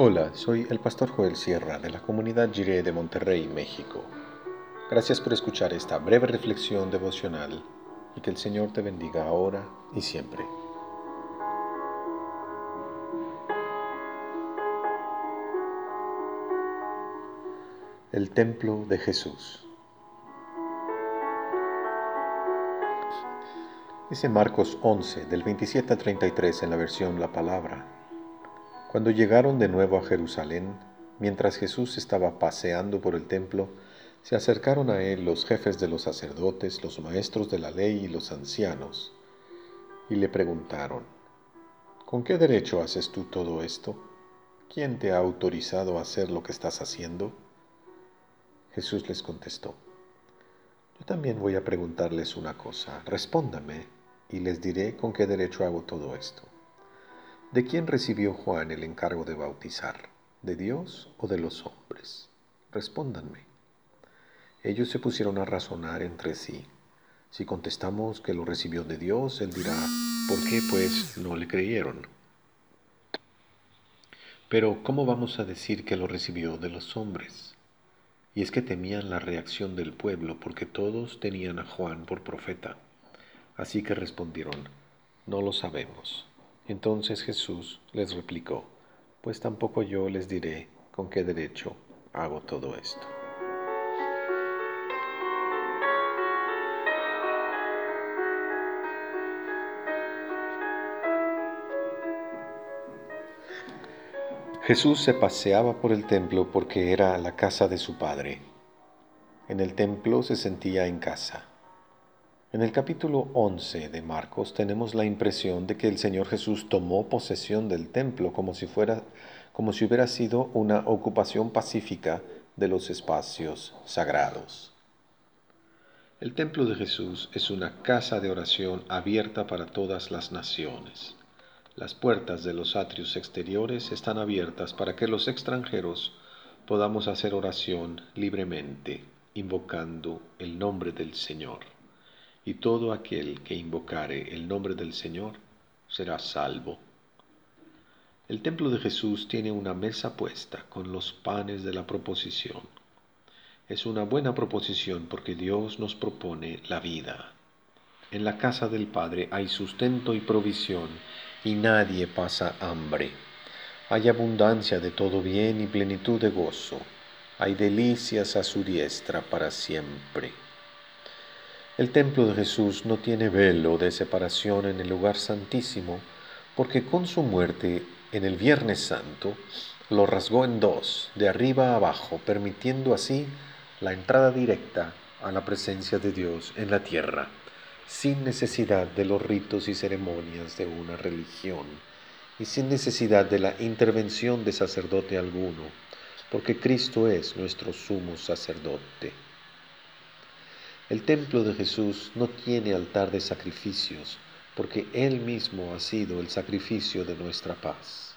Hola, soy el pastor Joel Sierra de la comunidad Jiré de Monterrey, México. Gracias por escuchar esta breve reflexión devocional y que el Señor te bendiga ahora y siempre. El templo de Jesús. Dice Marcos 11, del 27 a 33 en la versión La Palabra. Cuando llegaron de nuevo a Jerusalén, mientras Jesús estaba paseando por el templo, se acercaron a él los jefes de los sacerdotes, los maestros de la ley y los ancianos, y le preguntaron, ¿con qué derecho haces tú todo esto? ¿Quién te ha autorizado a hacer lo que estás haciendo? Jesús les contestó, yo también voy a preguntarles una cosa, respóndame y les diré con qué derecho hago todo esto. ¿De quién recibió Juan el encargo de bautizar? ¿De Dios o de los hombres? Respóndanme. Ellos se pusieron a razonar entre sí. Si contestamos que lo recibió de Dios, él dirá, ¿por qué pues no le creyeron? Pero ¿cómo vamos a decir que lo recibió de los hombres? Y es que temían la reacción del pueblo porque todos tenían a Juan por profeta. Así que respondieron, no lo sabemos. Entonces Jesús les replicó, pues tampoco yo les diré con qué derecho hago todo esto. Jesús se paseaba por el templo porque era la casa de su Padre. En el templo se sentía en casa. En el capítulo 11 de Marcos tenemos la impresión de que el Señor Jesús tomó posesión del templo como si fuera como si hubiera sido una ocupación pacífica de los espacios sagrados. El templo de Jesús es una casa de oración abierta para todas las naciones. Las puertas de los atrios exteriores están abiertas para que los extranjeros podamos hacer oración libremente, invocando el nombre del Señor y todo aquel que invocare el nombre del Señor será salvo. El templo de Jesús tiene una mesa puesta con los panes de la proposición. Es una buena proposición porque Dios nos propone la vida. En la casa del Padre hay sustento y provisión y nadie pasa hambre. Hay abundancia de todo bien y plenitud de gozo. Hay delicias a su diestra para siempre. El templo de Jesús no tiene velo de separación en el lugar santísimo, porque con su muerte en el Viernes Santo lo rasgó en dos, de arriba a abajo, permitiendo así la entrada directa a la presencia de Dios en la tierra, sin necesidad de los ritos y ceremonias de una religión, y sin necesidad de la intervención de sacerdote alguno, porque Cristo es nuestro sumo sacerdote. El templo de Jesús no tiene altar de sacrificios, porque Él mismo ha sido el sacrificio de nuestra paz.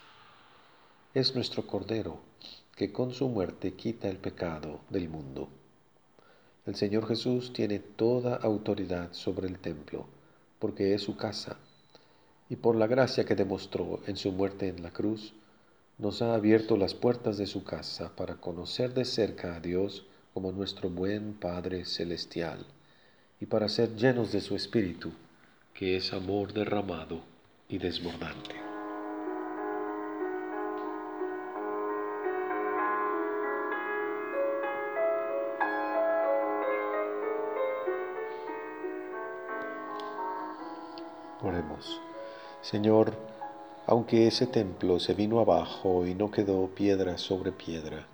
Es nuestro Cordero, que con su muerte quita el pecado del mundo. El Señor Jesús tiene toda autoridad sobre el templo, porque es su casa, y por la gracia que demostró en su muerte en la cruz, nos ha abierto las puertas de su casa para conocer de cerca a Dios como nuestro buen Padre Celestial, y para ser llenos de su Espíritu, que es amor derramado y desbordante. Oremos. Señor, aunque ese templo se vino abajo y no quedó piedra sobre piedra,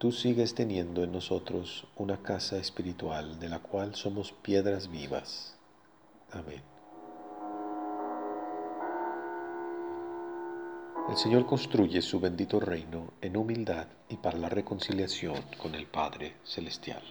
tú sigues teniendo en nosotros una casa espiritual de la cual somos piedras vivas. Amén. El Señor construye su bendito reino en humildad y para la reconciliación con el Padre Celestial.